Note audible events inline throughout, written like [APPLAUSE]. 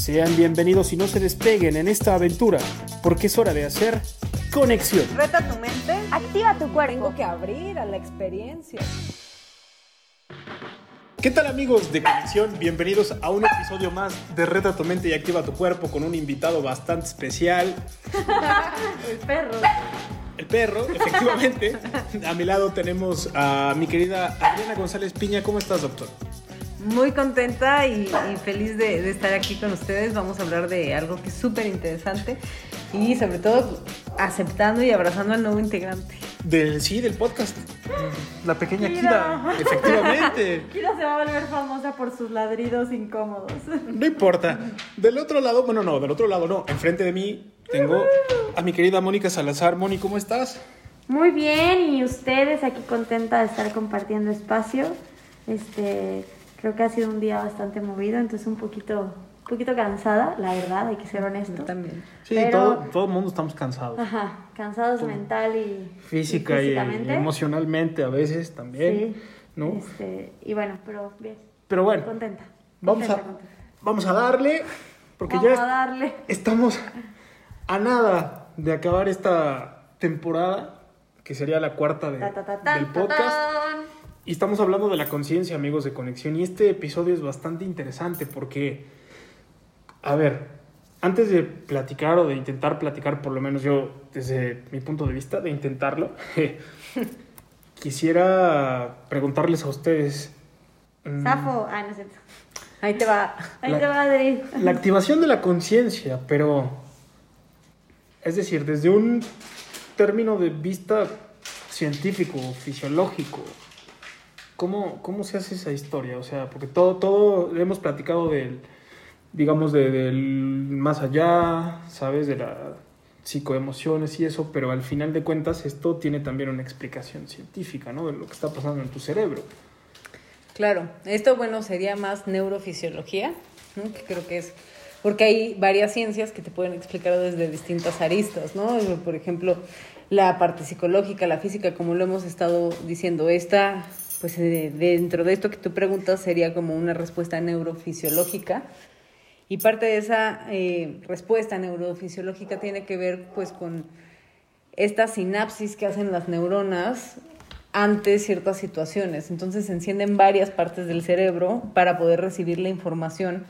Sean bienvenidos y no se despeguen en esta aventura, porque es hora de hacer conexión. Reta tu mente. Activa tu cuerpo. Tengo que abrir a la experiencia. ¿Qué tal amigos de Conexión? Bienvenidos a un episodio más de Reta tu mente y activa tu cuerpo con un invitado bastante especial, [LAUGHS] El perro. el perro, efectivamente. A mi lado tenemos a mi querida Adriana González Piña. ¿Cómo estás, doctor? Muy contenta y, y feliz de, de estar aquí con ustedes. Vamos a hablar de algo que es súper interesante y sobre todo aceptando y abrazando al nuevo integrante. Del sí, del podcast. La pequeña Kira. Kira. Efectivamente. [LAUGHS] Kira se va a volver famosa por sus ladridos incómodos. No importa. Del otro lado, bueno, no, del otro lado no. Enfrente de mí tengo a mi querida Mónica Salazar. Moni, ¿cómo estás? Muy bien, y ustedes aquí contenta de estar compartiendo espacio. Este, creo que ha sido un día bastante movido, entonces un poquito, un poquito cansada, la verdad, hay que ser honesto. Yo también. Sí, Pero- todo, todo el mundo estamos cansados. Ajá, cansados mental y Física y, físicamente. emocionalmente a veces también. Sí. ¿no? Este, y bueno, pero bien, Pero bueno, contenta. vamos a, contenta, vamos a darle, porque Vamos ya a darle. estamos a nada de acabar esta temporada, que sería la cuarta de- Ta, ta, ta, tan, del ta, podcast. Y estamos hablando de la conciencia, amigos de conexión. Y este episodio es bastante interesante porque, a ver, antes de platicar o de intentar platicar, por lo menos yo, desde mi punto de vista, de intentarlo, [LAUGHS] quisiera preguntarles a ustedes. mm, Safo, ah, no es cierto. Ahí te va. Ahí La- te va, Adri. La activación de la conciencia, pero. Es decir, desde un término de vista científico, fisiológico, ¿cómo, cómo se hace esa historia? O sea, porque todo, todo hemos platicado del, digamos, de- del más allá, ¿sabes? De la psicoemociones y eso, pero al final de cuentas esto tiene también una explicación científica, ¿no? De lo que está pasando en tu cerebro. Claro, esto bueno sería más neurofisiología, ¿no? que creo que es porque hay varias ciencias que te pueden explicar desde distintas aristas, ¿no? Por ejemplo, la parte psicológica, la física, como lo hemos estado diciendo, esta, pues eh, dentro de esto que tú preguntas sería como una respuesta neurofisiológica. Y parte de esa eh, respuesta neurofisiológica tiene que ver pues con esta sinapsis que hacen las neuronas ante ciertas situaciones. Entonces se encienden varias partes del cerebro para poder recibir la información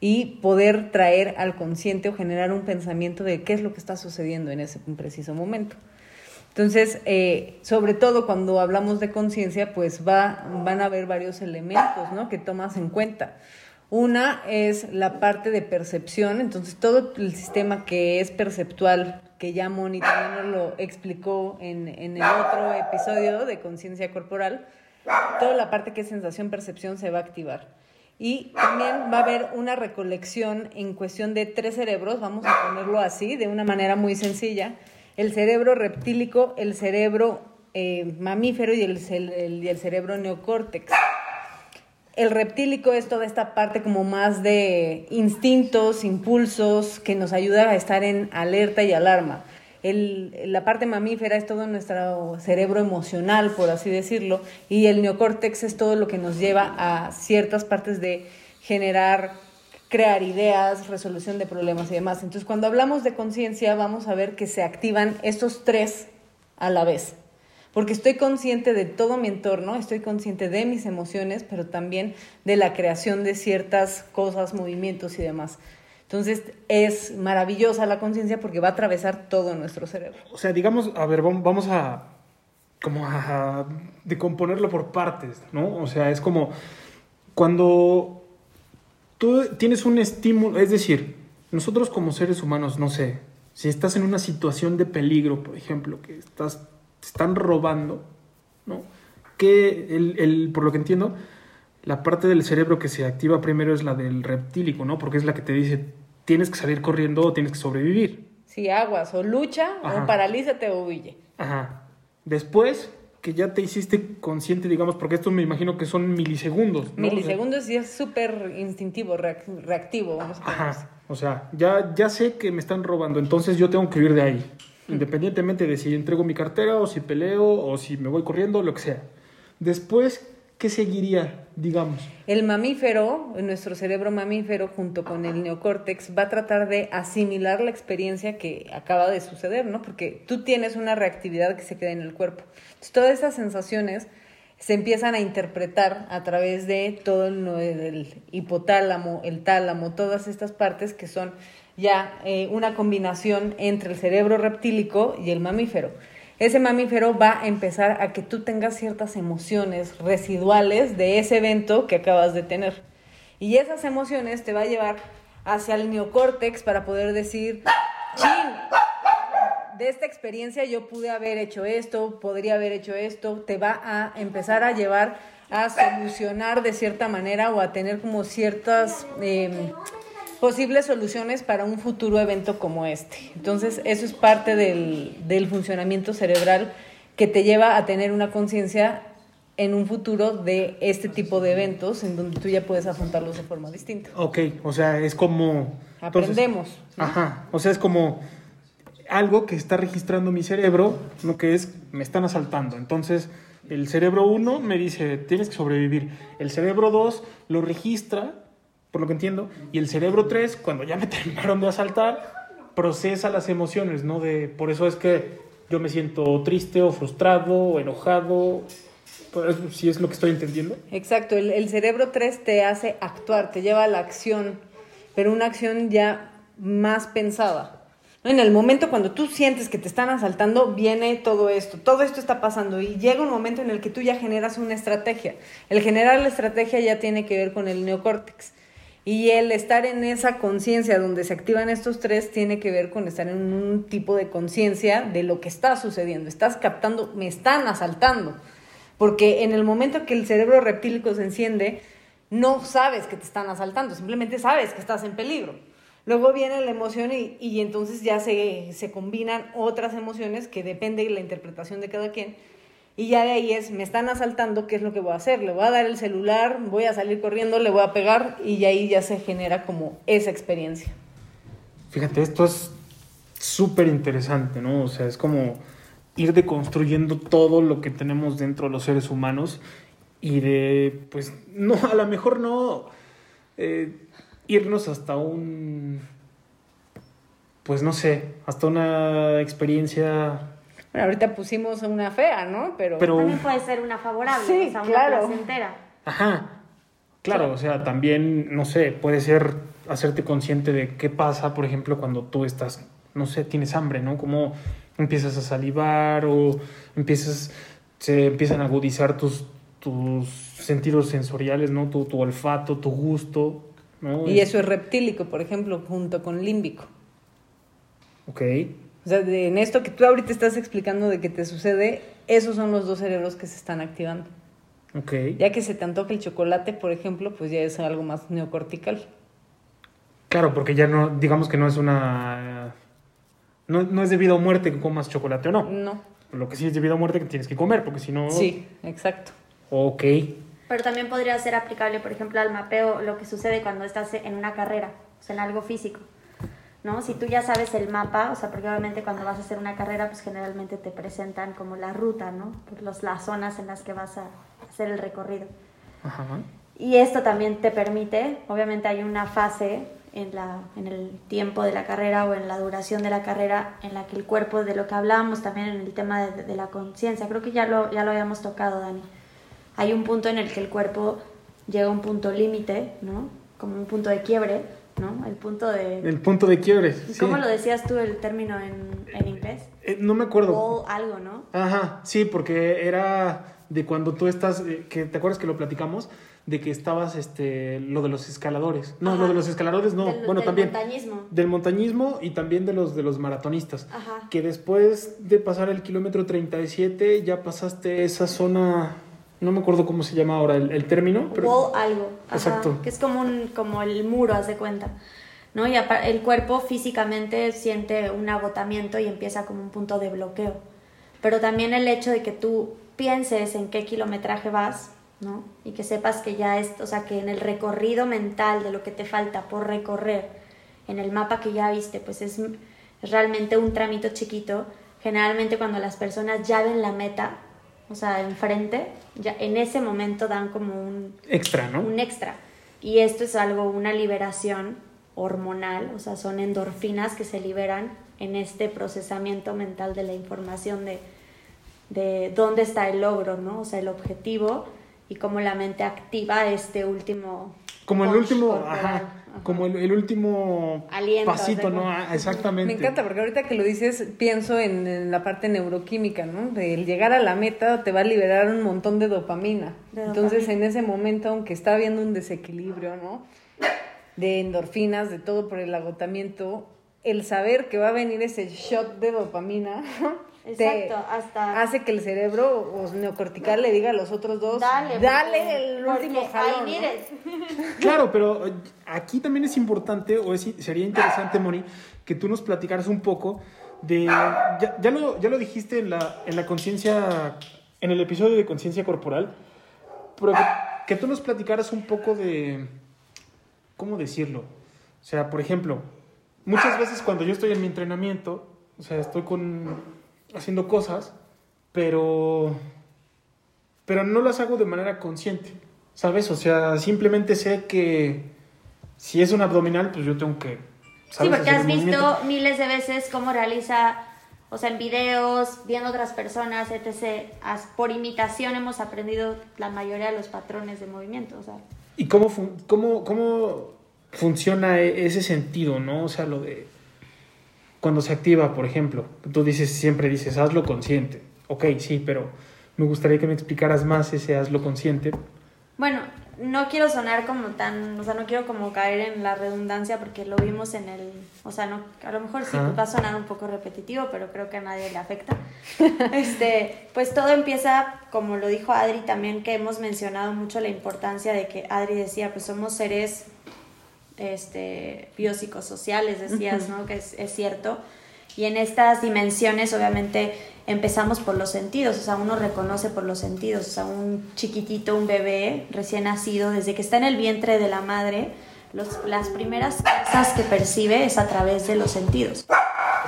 y poder traer al consciente o generar un pensamiento de qué es lo que está sucediendo en ese preciso momento. Entonces, eh, sobre todo cuando hablamos de conciencia, pues va, van a haber varios elementos ¿no? que tomas en cuenta. Una es la parte de percepción, entonces todo el sistema que es perceptual, que ya Moni también lo explicó en, en el otro episodio de conciencia corporal, toda la parte que es sensación, percepción se va a activar. Y también va a haber una recolección en cuestión de tres cerebros, vamos a ponerlo así, de una manera muy sencilla. El cerebro reptílico, el cerebro eh, mamífero y el, cerebro neocórtex. El reptílico es toda esta parte como más de instintos, impulsos, que nos ayuda a estar en alerta y alarma. El- la parte mamífera es todo nuestro cerebro emocional, por así decirlo, y el neocórtex es todo lo que nos lleva a ciertas partes de generar, crear ideas, resolución de problemas y demás. Entonces, cuando hablamos de conciencia, vamos a ver que se activan estos tres a la vez porque estoy consciente de todo mi entorno, estoy consciente de mis emociones, pero también de la creación de ciertas cosas, movimientos y demás. Entonces es maravillosa la conciencia porque va a atravesar todo nuestro cerebro. O sea, digamos, a ver, vam- vamos a como a decomponerlo por partes, ¿no? O sea, es como cuando tú tienes un estímulo, es decir, nosotros como seres humanos, no sé, si estás en una situación de peligro, por ejemplo, que estás, te están robando, ¿no? Que el, el- por lo que entiendo, la parte del cerebro que se activa primero es la del reptílico, ¿no? Porque es la que te dice, tienes que salir corriendo o tienes que sobrevivir. Si aguas, o lucha, Ajá. o paralízate o huye. Ajá. Después que ya te hiciste consciente, digamos, porque esto me imagino que son milisegundos. ¿no? Milisegundos y es súper instintivo, reac- reactivo, vamos a. Ajá. O sea, ya, ya sé que me están robando, entonces yo tengo que huir de ahí. Independientemente de si entrego mi cartera o si peleo o si me voy corriendo, lo que sea. Después, ¿qué seguiría, digamos? El mamífero, nuestro cerebro mamífero, junto con el neocórtex, va a tratar de asimilar la experiencia que acaba de suceder, ¿no? Porque tú tienes una reactividad que se queda en el cuerpo. Entonces, todas esas sensaciones se empiezan a interpretar a través de todo el, el hipotálamo, el tálamo, todas estas partes que son ya eh, una combinación entre el cerebro reptílico y el mamífero. Ese mamífero va a empezar a que tú tengas ciertas emociones residuales de ese evento que acabas de tener. Y esas emociones te va a llevar hacia el neocórtex para poder decir, chin, de esta experiencia yo pude haber hecho esto, podría haber hecho esto, te va a empezar a llevar a solucionar de cierta manera o a tener como ciertas eh, posibles soluciones para un futuro evento como este. Entonces, eso es parte del, del funcionamiento cerebral que te lleva a tener una conciencia en un futuro de este tipo de eventos en donde tú ya puedes afrontarlos de forma distinta. Ok, o sea, es como... entonces- Aprendemos. ¿no? Ajá, o sea, es como algo que está registrando mi cerebro, lo que es, me están asaltando. Entonces, el cerebro 1 me dice, tienes que sobrevivir. El cerebro 2 lo registra, por lo que entiendo, y el cerebro 3, cuando ya me [LAUGHS] terminaron de asaltar, procesa las emociones, ¿no? De, por eso es que yo me siento triste o frustrado o enojado, pues, si es lo que estoy entendiendo. Exacto, el, cerebro 3 te hace actuar, te lleva a la acción, pero una acción ya más pensada. En el momento cuando tú sientes que te están asaltando, viene todo esto, todo esto está pasando y llega un momento en el que tú ya generas una estrategia. El generar la estrategia ya tiene que ver con el neocórtex. Y el estar en esa conciencia donde se activan estos tres tiene que ver con estar en un tipo de conciencia de lo que está sucediendo. Estás captando, me están asaltando. Porque en el momento que el cerebro reptílico se enciende, no sabes que te están asaltando, simplemente sabes que estás en peligro. Luego viene la emoción y, y entonces ya se, se combinan otras emociones que depende de la interpretación de cada quien. Y ya de ahí es, me están asaltando, ¿qué es lo que voy a hacer? Le voy a dar el celular, voy a salir corriendo, le voy a pegar y de ahí ya se genera como esa experiencia. Fíjate, esto es súper interesante, ¿no? O sea, es como ir deconstruyendo todo lo que tenemos dentro de los seres humanos y de, pues, [LAUGHS] no, a lo mejor no eh, irnos hasta un, pues, no sé, hasta una experiencia, Bueno, ahorita pusimos una fea, ¿no? Pero, pero, También puede ser una favorable, Sí, o sea, una claro. placentera. ajá, claro, o sea, también, no sé, puede ser hacerte consciente de qué pasa, por ejemplo, cuando tú estás, no sé, tienes hambre, ¿no? Como empiezas a salivar o empiezas, se empiezan a agudizar tus, tus sentidos sensoriales, ¿no? Tu, tu olfato, tu gusto, ¿no? y eso es reptílico, por ejemplo, junto con límbico. Ok, O sea, de- en esto que tú ahorita estás explicando de que te sucede, esos son los dos cerebros que se están activando. ok. Ya que se te antoja el chocolate, por ejemplo, pues ya es algo más neocortical. Claro, porque ya no, digamos que no es una... No, no es debido a muerte que comas chocolate o no. No. Lo que sí es debido a muerte que tienes que comer, porque si no... Sí, exacto. Ok. Pero también podría ser aplicable, por ejemplo, al mapeo, lo que sucede cuando estás en una carrera, o sea, en algo físico. ¿No? Si tú ya sabes el mapa, o sea, porque obviamente cuando vas a hacer una carrera, pues generalmente te presentan como la ruta, ¿no? Pues los, las zonas en las que vas a hacer el recorrido. Ajá. Y esto también te permite, obviamente hay una fase en, la, en el tiempo de la carrera o en la duración de la carrera en la que el cuerpo, de lo que hablábamos también en el tema de, de la conciencia, creo que ya lo, ya lo habíamos tocado, Dani. Hay un punto en el que el cuerpo llega a un punto límite, ¿no? Como un punto de quiebre, ¿no? El punto de... El punto de quiebre. sí. ¿Cómo lo decías tú el término en, en inglés? Eh, no me acuerdo. Wall algo, ¿no? Ajá, sí, porque era de cuando tú estás, eh, que te acuerdas que lo platicamos, de que estabas, este, lo de los escaladores. No, Ajá. lo de los escaladores no, Del- bueno, del también. montañismo. Del montañismo y también de los de los maratonistas. Ajá. Que después de pasar el kilómetro 37 ya pasaste esa zona, no me acuerdo cómo se llama ahora el, el término, pero Wall algo. Ajá, Exacto. Que es como, un, como el muro, haz de cuenta. ¿no? Y el cuerpo físicamente siente un agotamiento y empieza como un punto de bloqueo. Pero también el hecho de que tú pienses en qué kilometraje vas, ¿no? Y que sepas que ya es, o sea, que en el recorrido mental de lo que te falta por recorrer, en el mapa que ya viste, pues es, es realmente un tramito chiquito. Generalmente cuando las personas ya ven la meta, o sea, enfrente, ya en ese momento dan como un, Extra, ¿no? un extra. Y esto es algo, una liberación hormonal, o sea, son endorfinas que se liberan en este procesamiento mental de la información de, de dónde está el logro, ¿no? O sea, el objetivo y cómo la mente activa este último... Como el último, ajá, Ajá. como el, el último Aliento, pasito, ¿no? Ah, Exactamente. Me encanta porque ahorita que lo dices pienso en, en la parte neuroquímica, ¿no? De el llegar a la meta te va a liberar un montón de dopamina. De Entonces dopamina. en ese momento, aunque está habiendo un desequilibrio, ¿no? De endorfinas, de todo por el agotamiento, el saber que va a venir ese shot de dopamina [LAUGHS] Exacto, hasta... hace que el cerebro o neocortical le diga a los otros dos, Dale, dale porque- el último jalón. ¿no? [LAUGHS] Claro, pero eh, aquí también es importante, o es- sería interesante, Moni, que tú nos platicaras un poco de. Ya, ya lo, ya lo dijiste en la, en la conciencia, en el episodio de conciencia corporal, pero que, que tú nos platicaras un poco de. ¿Cómo decirlo? O sea, por ejemplo, muchas veces cuando yo estoy en mi entrenamiento, o sea, estoy con haciendo cosas, pero pero no las hago de manera consciente, ¿sabes? O sea, simplemente sé que si es un abdominal, pues yo tengo que Sí, ¿sabes? porque hacer has visto miles de veces cómo realiza, o sea, en videos, viendo otras personas, etc. Por imitación hemos aprendido la mayoría de los patrones de movimiento, o sea. ¿Y cómo, fun- cómo, cómo funciona e- ese sentido, no? O sea, lo de cuando se activa, por ejemplo, tú dices, siempre dices, hazlo consciente. Ok, sí, pero me gustaría que me explicaras más ese hazlo consciente. Bueno, no quiero sonar como tan, o sea, no quiero como caer en la redundancia porque lo vimos en el, o sea, no, a lo mejor sí Ajá. va a sonar un poco repetitivo, pero creo que a nadie le afecta. [LAUGHS] Este, pues todo empieza, como lo dijo Adri también, que hemos mencionado mucho la importancia de que Adri decía, pues somos seres este, biopsicosociales, decías, ¿no? Que es, es cierto. Y en estas dimensiones, obviamente, empezamos por los sentidos, o sea, uno reconoce por los sentidos, o sea, un chiquitito, un bebé recién nacido, desde que está en el vientre de la madre, los, las primeras cosas que percibe es a través de los sentidos.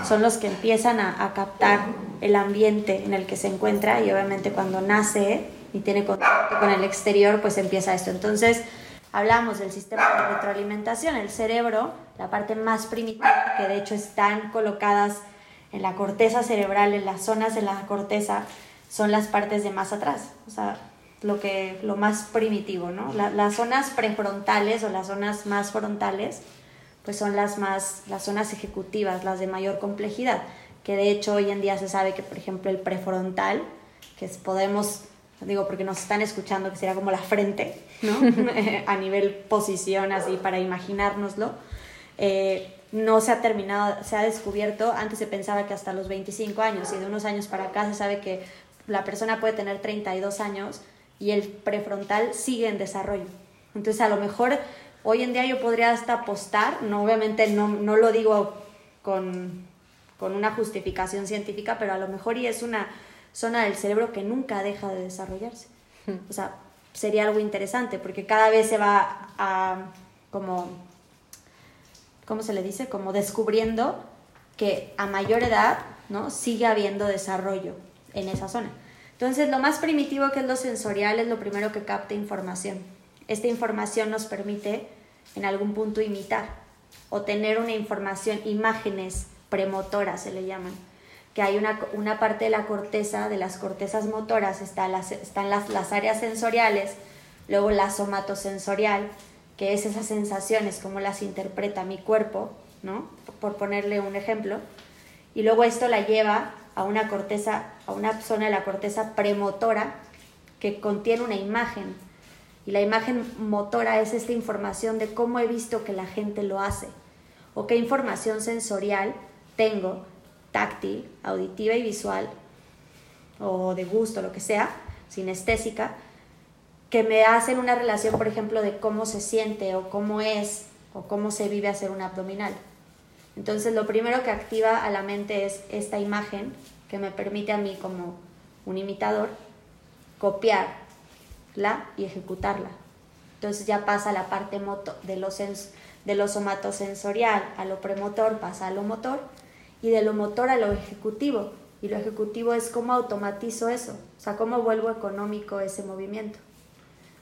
Son los que empiezan a, a captar el ambiente en el que se encuentra y obviamente cuando nace y tiene contacto con el exterior, pues empieza esto. Entonces, hablamos del sistema de retroalimentación, el cerebro, la parte más primitiva, que de hecho están colocadas en la corteza cerebral, en las zonas de la corteza, son las partes de más atrás, o sea, lo, que, lo más primitivo, ¿no? La- las zonas prefrontales o las zonas más frontales, pues son las más, las zonas ejecutivas, las de mayor complejidad, que de hecho hoy en día se sabe que, por ejemplo, el prefrontal, que podemos, digo porque nos están escuchando, que sería como la frente, ¿no? [LAUGHS] [LAUGHS] a nivel posición, así, para imaginárnoslo, eh, no se ha terminado, se ha descubierto, antes se pensaba que hasta los 25 años, y de unos años para acá se sabe que la persona puede tener 32 años y el prefrontal sigue en desarrollo. Entonces, a lo mejor hoy en día yo podría hasta apostar, no, obviamente no, no lo digo con, con una justificación científica, pero a lo mejor y es una zona del cerebro que nunca deja de desarrollarse. O sea, sería algo interesante porque cada vez se va a como ¿cómo se le dice? Como descubriendo que a mayor edad, ¿no? Sigue habiendo desarrollo en esa zona. Entonces, lo más primitivo que es lo sensorial es lo primero que capta información. Esta información nos permite en algún punto imitar o tener una información, imágenes premotoras se le llaman, que hay una, una parte de la corteza, de las cortezas motoras, está las, están las, las áreas sensoriales, luego la somatosensorial, que es esas sensaciones, cómo las interpreta mi cuerpo, ¿no? Por ponerle un ejemplo. Y luego esto la lleva a una corteza, a una zona de la corteza premotora que contiene una imagen. Y la imagen motora es esta información de cómo he visto que la gente lo hace o qué información sensorial tengo, táctil, auditiva y visual, o de gusto, lo que sea, sinestésica, que me hacen una relación, por ejemplo, de cómo se siente o cómo es o cómo se vive hacer un abdominal. Entonces lo primero que activa a la mente es esta imagen que me permite a mí como un imitador copiarla y ejecutarla. Entonces ya pasa la parte moto, de, lo de lo somatosensorial a lo premotor, pasa a lo motor y de lo motor a lo ejecutivo. Y lo ejecutivo es cómo automatizo eso, o sea, cómo vuelvo económico ese movimiento.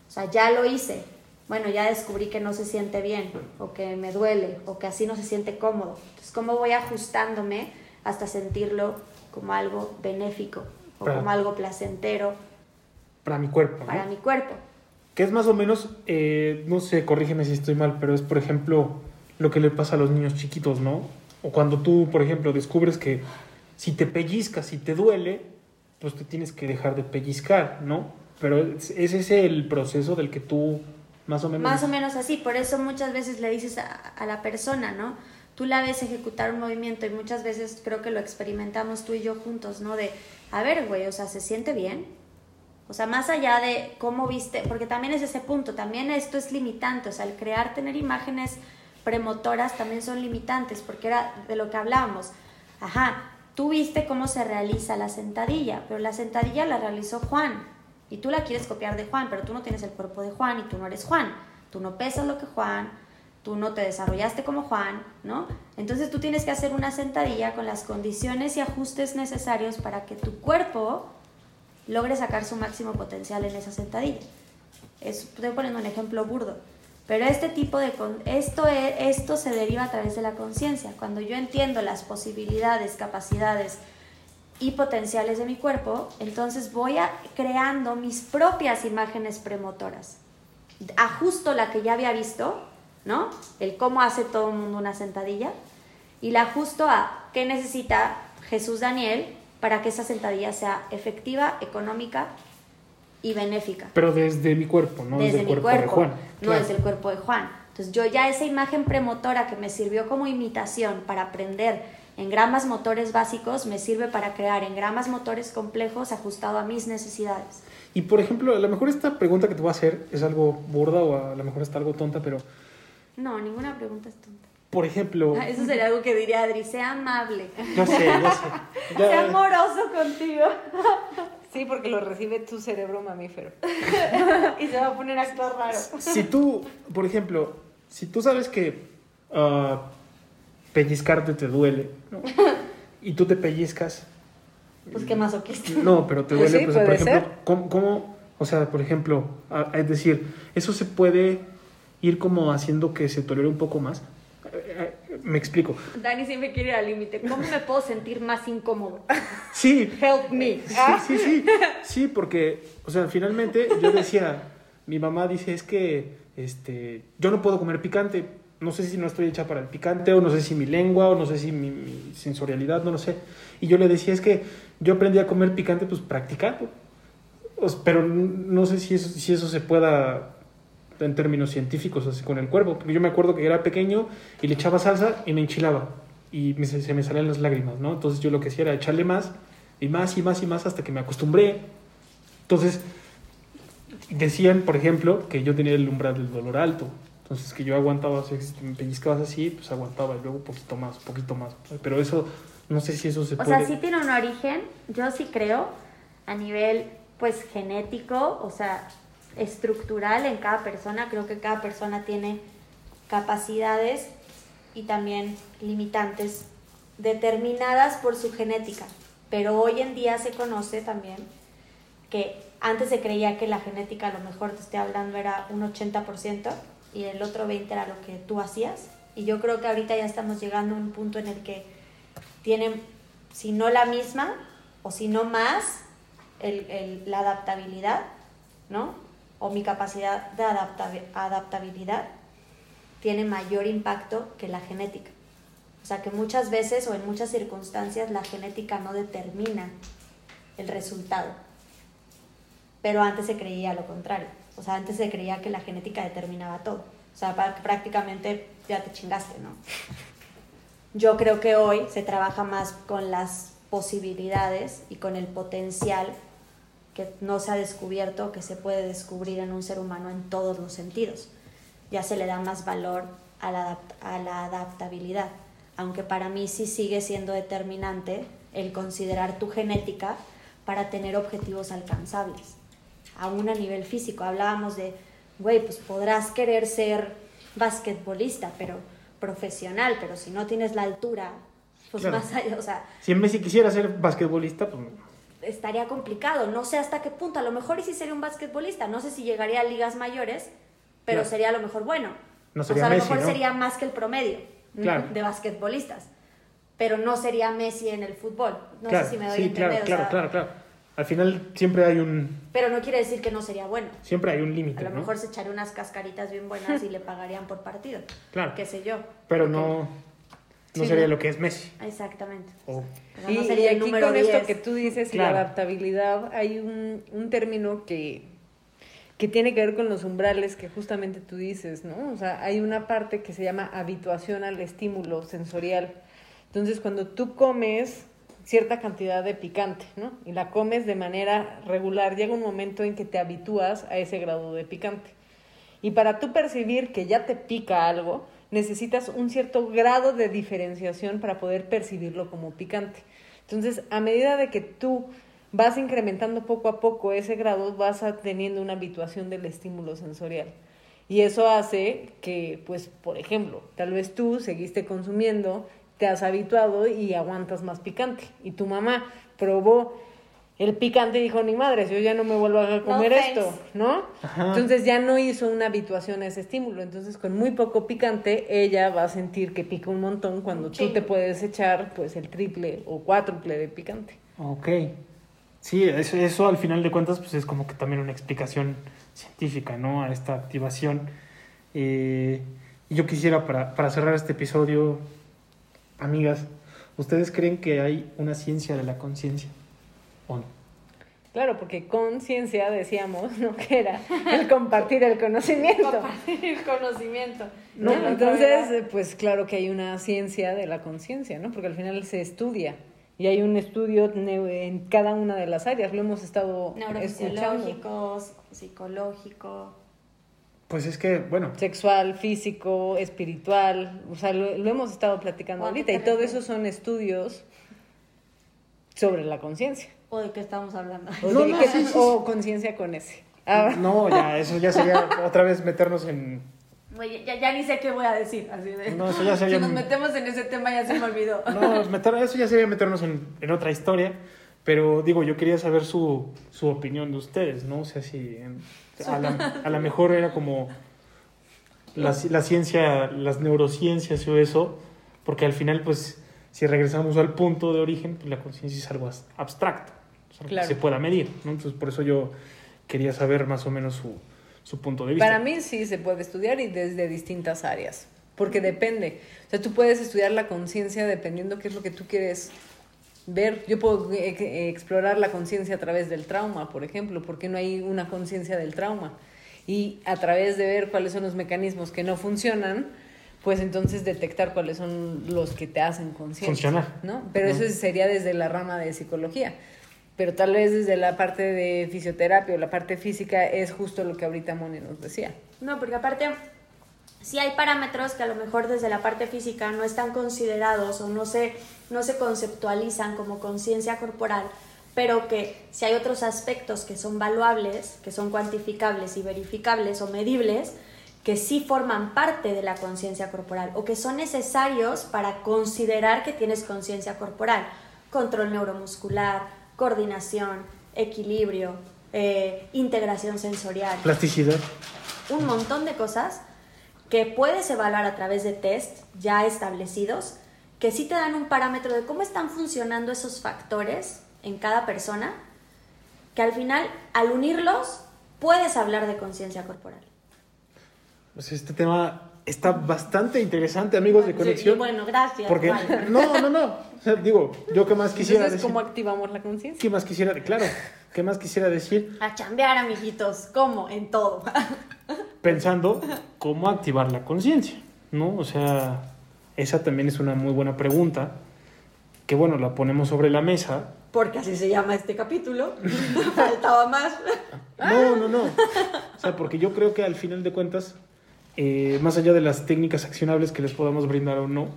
O sea, ya lo hice. Bueno, ya descubrí que no se siente bien, o que me duele, o que así no se siente cómodo. Entonces, ¿cómo voy ajustándome hasta sentirlo como algo benéfico, o como algo placentero Para mi cuerpo. ¿no? para mi cuerpo? Que es más o menos, eh, no sé, corrígeme si estoy mal, pero es, por ejemplo, lo que le pasa a los niños chiquitos, ¿no? O cuando tú, por ejemplo, descubres que si te pellizcas y te duele, pues te tienes que dejar de pellizcar, ¿no? Pero es, es ese el proceso del que tú, más o menos... Más o menos así, por eso muchas veces le dices a, a la persona, ¿no? Tú la ves ejecutar un movimiento y muchas veces creo que lo experimentamos tú y yo juntos, ¿no? De, a ver, güey, o sea, ¿se siente bien? O sea, más allá de cómo viste, porque también es ese punto, también esto es limitante, o sea, el crear, tener imágenes premotoras también son limitantes, porque era de lo que hablábamos. Ajá, tú viste cómo se realiza la sentadilla, pero la sentadilla la realizó Juan, y tú la quieres copiar de Juan, pero tú no tienes el cuerpo de Juan y tú no eres Juan. Tú no pesas lo que Juan, tú no te desarrollaste como Juan, ¿no? Entonces tú tienes que hacer una sentadilla con las condiciones y ajustes necesarios para que tu cuerpo logre sacar su máximo potencial en esa sentadilla. Es, estoy poniendo un ejemplo burdo. Pero este tipo de... Esto, es- esto se deriva a través de la conciencia. Cuando yo entiendo las posibilidades, capacidades y potenciales de mi cuerpo, entonces voy creando mis propias imágenes premotoras. Ajusto la que ya había visto, ¿no? El cómo hace todo el mundo una sentadilla, y la ajusto a qué necesita Jesús Daniel para que esa sentadilla sea efectiva, económica y benéfica Pero desde mi cuerpo, no desde desde, el cuerpo, cuerpo, de Juan. no Claro. desde el cuerpo de Juan. Entonces yo ya esa imagen premotora que me sirvió como imitación para aprender en gramas motores básicos me sirve para crear en gramas motores complejos ajustado a mis necesidades. Y por ejemplo, a lo mejor esta pregunta que te voy a hacer es algo burda o a lo mejor está algo tonta, pero No, ninguna pregunta es tonta. por ejemplo, Ah, Eso sería algo que diría Adri, sea amable, ya sé, ya sé. [LAUGHS] ya- sea amoroso contigo Sí, porque lo recibe tu cerebro mamífero. [LAUGHS] y se va a poner a actuar raro. si tú, por ejemplo, si tú sabes que ah, pellizcarte te duele, ¿no? [LAUGHS] y tú te pellizcas, Pues qué masoquista. no, pero te Pues duele, sí, pues, por ejemplo, ser. ¿cómo, cómo- o sea, por ejemplo, a- es decir, eso se puede ir como haciendo que se tolere un poco más? Me explico. Dani siempre quiere ir al límite. ¿Cómo me puedo sentir más incómodo? Sí, Help me. Sí, sí, sí. Sí, porque, o sea, finalmente yo decía, mi mamá dice, es que este, yo no puedo comer picante. No sé si no estoy hecha para el picante, o no sé si mi lengua, o no sé si mi, mi sensorialidad, no lo sé. Y yo le decía, es que yo aprendí a comer picante, pues practicando. Pero no sé si eso, si eso se pueda en términos científicos, así con el cuerpo. Porque yo me acuerdo que era pequeño y le echaba salsa y me enchilaba. Y me- se, me salían las lágrimas, ¿no? Entonces yo lo que hacía era echarle más y más y más y más hasta que me acostumbré. Entonces, decían, por ejemplo, que yo tenía el umbral del dolor alto. Entonces, que yo aguantaba, si me pellizcabas así, pues aguantaba y luego poquito más, poquito más. Pero eso, no sé si eso se O puede... sea, sí tiene un origen, yo sí creo, a nivel pues genético, o sea, estructural en cada persona. Creo que cada persona tiene capacidades y también limitantes determinadas por su genética. Pero hoy en día se conoce también que antes se creía que la genética, a lo mejor te estoy hablando, era un 80% y el otro 20% era lo que tú hacías. Y yo creo que ahorita ya estamos llegando a un punto en el que tienen, si no la misma, o si no más, el- el- la adaptabilidad, ¿no? O mi capacidad de adaptabi- adaptabilidad tiene mayor impacto que la genética. O sea que muchas veces o en muchas circunstancias la genética no determina el resultado. Pero antes se creía lo contrario. O sea, antes se creía que la genética determinaba todo. O sea, prácticamente ya te chingaste, ¿no? Yo creo que hoy se trabaja más con las posibilidades y con el potencial que no se ha descubierto, que se puede descubrir en un ser humano en todos los sentidos. Ya se le da más valor a la, a la adaptabilidad, aunque para mí sí sigue siendo determinante el considerar tu genética para tener objetivos alcanzables, aún a nivel físico. Hablábamos de, güey, pues podrás querer ser basquetbolista, pero profesional, pero si no tienes la altura, pues Claro. más allá, o sea, Si Messi quisiera ser basquetbolista, pues estaría complicado. No sé hasta qué punto. A lo mejor y sí sería un basquetbolista. No sé si llegaría a ligas mayores, pero Claro. sería a lo mejor bueno. No o sería sea, a lo Messi, mejor ¿no? sería más que el promedio Claro. de basquetbolistas. Pero no sería Messi en el fútbol. No claro, sé si me doy sí, a entender. claro, o claro, sea, claro, claro. Al final siempre hay un Pero no quiere decir que no sería bueno. siempre hay un A límite, lo ¿no? mejor se echaría unas cascaritas bien buenas y le [LAUGHS] pagarían por partido. Claro. Qué sé yo. Pero Porque- no no Sí, sería no. lo que es Messi. Exactamente. O sea, no y sería aquí con esto 10. que tú dices Claro. la adaptabilidad, hay un, un término que, que tiene que ver con los umbrales que justamente tú dices, ¿no? O sea, hay una parte que se llama habituación al estímulo sensorial. Entonces, cuando tú comes cierta cantidad de picante, ¿no? Y la comes de manera regular, llega un momento en que te habitúas a ese grado de picante. Y para tú percibir que ya te pica algo, necesitas un cierto grado de diferenciación para poder percibirlo como picante. Entonces, a medida de que tú vas incrementando poco a poco ese grado, vas teniendo una habituación del estímulo sensorial. Y eso hace que, pues, por ejemplo, tal vez tú seguiste consumiendo, te has habituado y aguantas más picante. Y tu mamá probó el picante dijo, ni madres, yo ya no me vuelvo a comer esto, ¿no? Ajá. Entonces ya no hizo una habituación a ese estímulo. Entonces con muy poco picante ella va a sentir que pica un montón cuando tú te puedes echar pues el triple o cuádruple de picante. Ok. Sí, eso, eso al final de cuentas pues es como que también una explicación científica, ¿no? A esta activación. Eh, y yo quisiera para, para cerrar este episodio, amigas, ¿ustedes creen que hay una ciencia de la conciencia? ¿O no? Claro, porque conciencia decíamos, ¿no? [LAUGHS] Que era el compartir el conocimiento. Compartir el conocimiento. Entonces, pues claro que hay una ciencia de la conciencia, ¿no? Porque al final se estudia y hay un estudio en cada una de las áreas. Lo hemos estado escuchando. Neurofisiológico, psicológico. Pues es que, bueno, Sexual, físico, espiritual, o sea, lo, lo hemos estado platicando ¿O a qué ahorita y todo eso son estudios sobre la conciencia. ¿O de qué estamos hablando? O, No, no, qué- sí, sí, o conciencia con ese. Ah, no, ya, eso ya sería otra vez meternos en... Ya, ya ni sé qué voy a decir. Así de... No, eso ya sería... Si nos metemos en ese tema ya se me olvidó. No, meter- eso ya sería meternos en, en otra historia. Pero digo, yo quería saber su, su opinión de ustedes, ¿no? O sea, si en- a la, a la mejor era como la, la ciencia, las neurociencias o eso, porque al final, pues, si regresamos al punto de origen, pues la conciencia es algo abstracto, Claro. que se pueda medir, ¿no? Entonces, por eso yo quería saber más o menos su, su punto de vista. Para mí sí se puede estudiar y desde distintas áreas, porque depende. O sea, tú puedes estudiar la conciencia dependiendo qué es lo que tú quieres ver. Yo puedo eh, explorar la conciencia a través del trauma, por ejemplo, porque no hay una conciencia del trauma. Y a través de ver cuáles son los mecanismos que no funcionan, pues entonces detectar cuáles son los que te hacen consciente. Funcionar. ¿no? Pero eso sería desde la rama de psicología. Pero tal vez desde la parte de fisioterapia o la parte física es justo lo que ahorita Moni nos decía. No, porque aparte, sí hay parámetros que a lo mejor desde la parte física no están considerados o no se, no se conceptualizan como conciencia corporal, pero que si hay otros aspectos que son valuables, que son cuantificables y verificables o medibles, que sí forman parte de la conciencia corporal o que son necesarios para considerar que tienes conciencia corporal. Control neuromuscular, coordinación, equilibrio, eh, integración sensorial Plasticidad. un montón de cosas que puedes evaluar a través de test ya establecidos que sí te dan un parámetro de cómo están funcionando esos factores en cada persona, que al final, al unirlos, puedes hablar de conciencia corporal. Pues este tema está bastante interesante, amigos de Sí, conexión. bueno, gracias. Porque, Vale. [LAUGHS] no, no, no. O sea, digo, yo qué más quisiera Entonces, decir. ¿cómo activamos la conciencia? ¿Qué más quisiera, claro, qué más quisiera decir A chambear, amiguitos, ¿cómo? En todo. [LAUGHS] pensando cómo activar la conciencia, ¿no? O sea, esa también es una muy buena pregunta, que bueno, la ponemos sobre la mesa. Porque así se llama este capítulo. [LAUGHS] Faltaba más. No, no, no. O sea, porque yo creo que al final de cuentas eh, más allá de las técnicas accionables que les podamos brindar o no,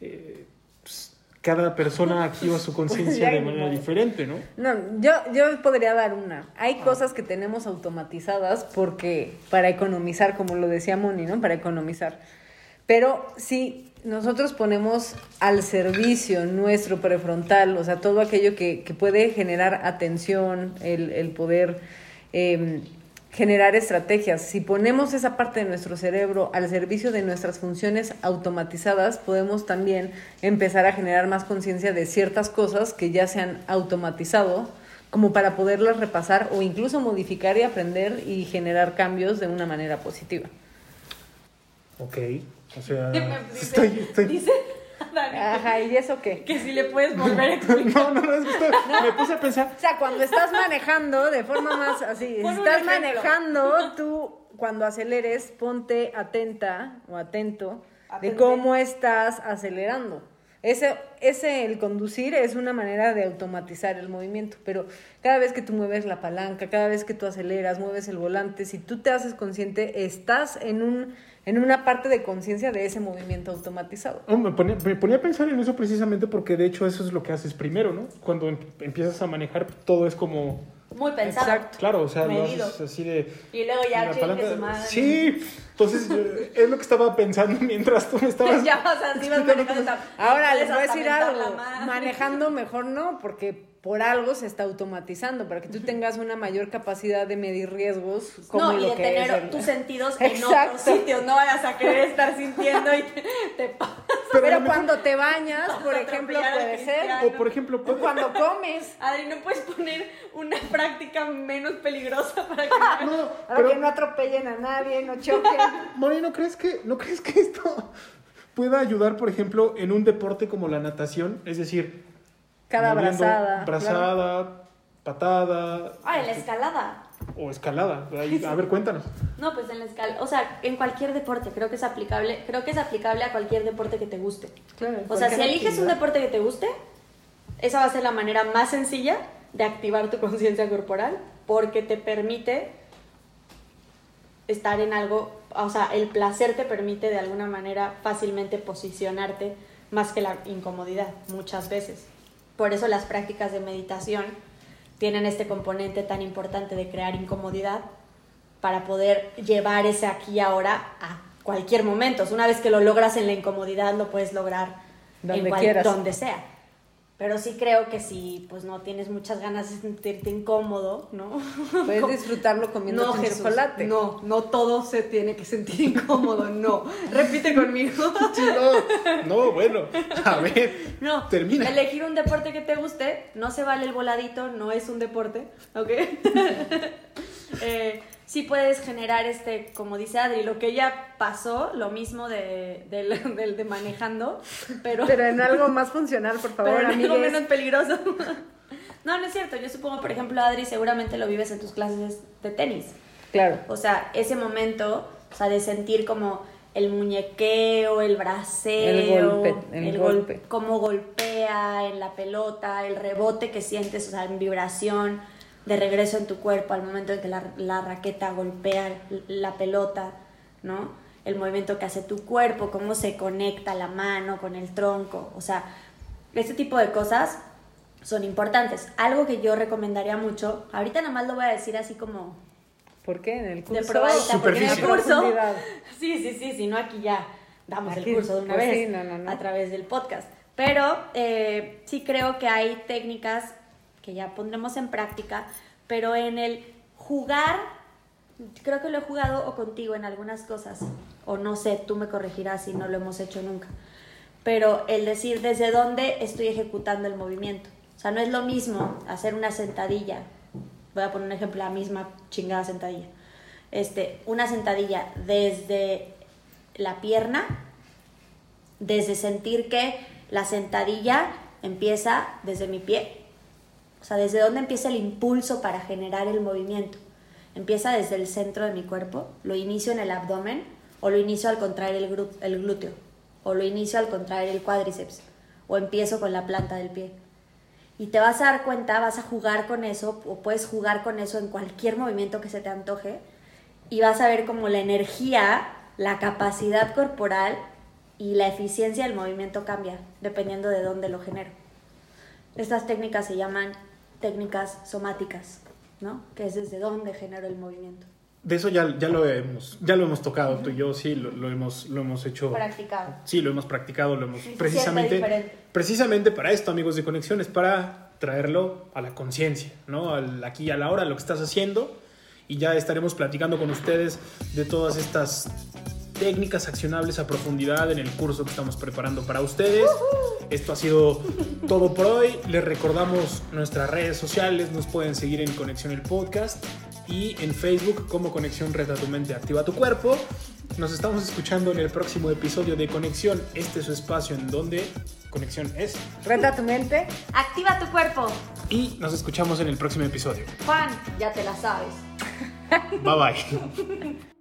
eh, pues, cada persona activa su conciencia de manera diferente, ¿no? No, yo, yo podría dar una. Hay cosas que tenemos automatizadas porque para economizar, como lo decía Moni, ¿no? Para economizar. Pero si nosotros ponemos al servicio nuestro prefrontal, o sea, todo aquello que, que puede generar atención, el, el poder eh, generar estrategias, si ponemos esa parte de nuestro cerebro al servicio de nuestras funciones automatizadas, podemos también empezar a generar más conciencia de ciertas cosas que ya se han automatizado como para poderlas repasar o incluso modificar y aprender y generar cambios de una manera positiva. Ok, o sea, [LAUGHS] Dice- estoy, estoy- Dice Dani Ajá, ¿y eso qué? que si le puedes volver a [LAUGHS] explicar. No, no, no, es que me puse a pensar, O sea, cuando estás manejando de forma más así, si estás manejando, tú cuando aceleres, ponte atenta o atento de cómo estás acelerando. Ese, ese, el conducir es una manera de automatizar el movimiento, pero cada vez que tú mueves la palanca, cada vez que tú aceleras, mueves el volante, si tú te haces consciente, estás en, un, en una parte de conciencia de ese movimiento automatizado. Oh, me, ponía, me ponía a pensar en eso precisamente porque de hecho eso es lo que haces primero, ¿no? Cuando em- empiezas a manejar todo es como, Muy pensado. Exacto. claro, o sea, lo Medido. haces así de... Y luego ya su madre. Sí, entonces es lo que estaba pensando mientras tú me estabas... [LAUGHS] ya vas así, vas manejando. Ahora les voy a decir algo. Manejando mejor no, porque por algo se está automatizando, para que tú tengas una mayor capacidad de medir riesgos. Como No, y de que tener es tus sentidos en otros sitios. No vayas a querer estar sintiendo y te, te pasas. Pero, mejor- cuando te bañas, por ejemplo, puede ser. O por ejemplo, O cuando comes, Adri, ¿no puedes poner una práctica menos peligrosa para que no... no, para pero que no atropellen a nadie, no choquen. [LAUGHS] Moni, ¿no crees que no crees que esto pueda ayudar, por ejemplo, en un deporte como la natación? Es decir, Cada moviendo brazada. brazada, patada Ah, en la escalada. o escalada. A ver, cuéntanos. [LAUGHS] No, pues en la escalada. O sea, en cualquier deporte. Creo que es aplicable. Creo que es aplicable a cualquier deporte que te guste. Claro, O sea, si eliges un deporte que te guste, esa va a ser la manera más sencilla de activar tu [LAUGHS] conciencia corporal porque te permite estar en algo, o sea, el placer te permite de alguna manera fácilmente posicionarte más que la incomodidad muchas veces. Por eso las prácticas de meditación tienen este componente tan importante de crear incomodidad para poder llevar ese aquí y ahora a cualquier momento. Una vez que lo logras en la incomodidad, lo puedes lograr Donde en cual- quieras. donde sea. Pero sí creo que si pues no tienes muchas ganas de sentirte incómodo, ¿no? [LAUGHS] Puedes disfrutarlo comiendo No, un chocolate. No, no todo se tiene que sentir [LAUGHS] incómodo, no. Repite conmigo. [LAUGHS] Sí, no, no, bueno, a ver, No, termina. elegir un deporte que te guste, no se vale el voladito, no es un deporte, ¿ok? eh, sí puedes generar este, como dice Adri, lo que ya pasó, lo mismo de, del- [LAUGHS] del de manejando, pero, Pero en algo más funcional, por favor, [LAUGHS] pero en algo menos peligroso. [LAUGHS] no, no es cierto, yo supongo, por ejemplo, Adri, seguramente lo vives en tus clases de tenis. Claro. O sea, ese momento, o sea, de sentir como el muñequeo, el braceo, El golpe, el gol- golpe. cómo golpea en la pelota, el rebote que sientes, o sea, en vibración de regreso en tu cuerpo al momento en que la, la raqueta golpea la pelota, ¿no? El movimiento que hace tu cuerpo, cómo se conecta la mano con el tronco, o sea, este tipo de cosas son importantes. Algo que yo recomendaría mucho, ahorita nada más lo voy a decir así como ¿Por qué? En el curso. de probadita, porque en el Superficie. curso. [LAUGHS] Sí, sí, sí, si no aquí ya damos Aquí, el curso de una pues vez sí, no, no, no. a través del podcast. Pero eh, sí creo que hay técnicas que ya pondremos en práctica, pero en el jugar, creo que lo he jugado o contigo en algunas cosas, o no sé, tú me corregirás si no lo hemos hecho nunca, pero el decir desde dónde estoy ejecutando el movimiento. O sea, no es lo mismo hacer una sentadilla, voy a poner un ejemplo, la misma chingada sentadilla. Este, una sentadilla desde la pierna, desde sentir que la sentadilla empieza desde mi pie. Sea, desde dónde empieza el impulso para generar el movimiento. Empieza desde el centro de mi cuerpo, lo inicio en el abdomen o lo inicio al contraer el glúteo o lo inicio al contraer el cuádriceps o empiezo con la planta del pie. Y te vas a dar cuenta, vas a jugar con eso o puedes jugar con eso en cualquier movimiento que se te antoje y vas a ver como la energía la capacidad corporal y la eficiencia del movimiento cambia dependiendo de dónde lo genero. Estas técnicas se llaman técnicas somáticas, ¿no? Que es desde dónde genero el movimiento. De eso ya, ya, lo, hemos, ya lo hemos tocado tú y yo, sí, lo, lo hemos, lo hemos hecho. Practicado. Sí, lo hemos practicado, lo hemos Sí, precisamente, precisamente para esto, amigos de conexión, es para traerlo a la conciencia, ¿no? Al aquí y a la hora, lo que estás haciendo, y ya estaremos platicando con ustedes de todas estas técnicas accionables a profundidad en el curso que estamos preparando para ustedes. Esto ha sido todo por hoy. Les recordamos nuestras redes sociales, nos pueden seguir en Conexión el Podcast y en Facebook como Conexión Reta tu mente, activa tu cuerpo. Nos estamos escuchando en el próximo episodio de Conexión. Este es su espacio en donde Conexión es. Reta tu mente. Activa tu cuerpo. Y nos escuchamos en el próximo episodio. Juan, ya te la sabes. Bye bye. [LAUGHS]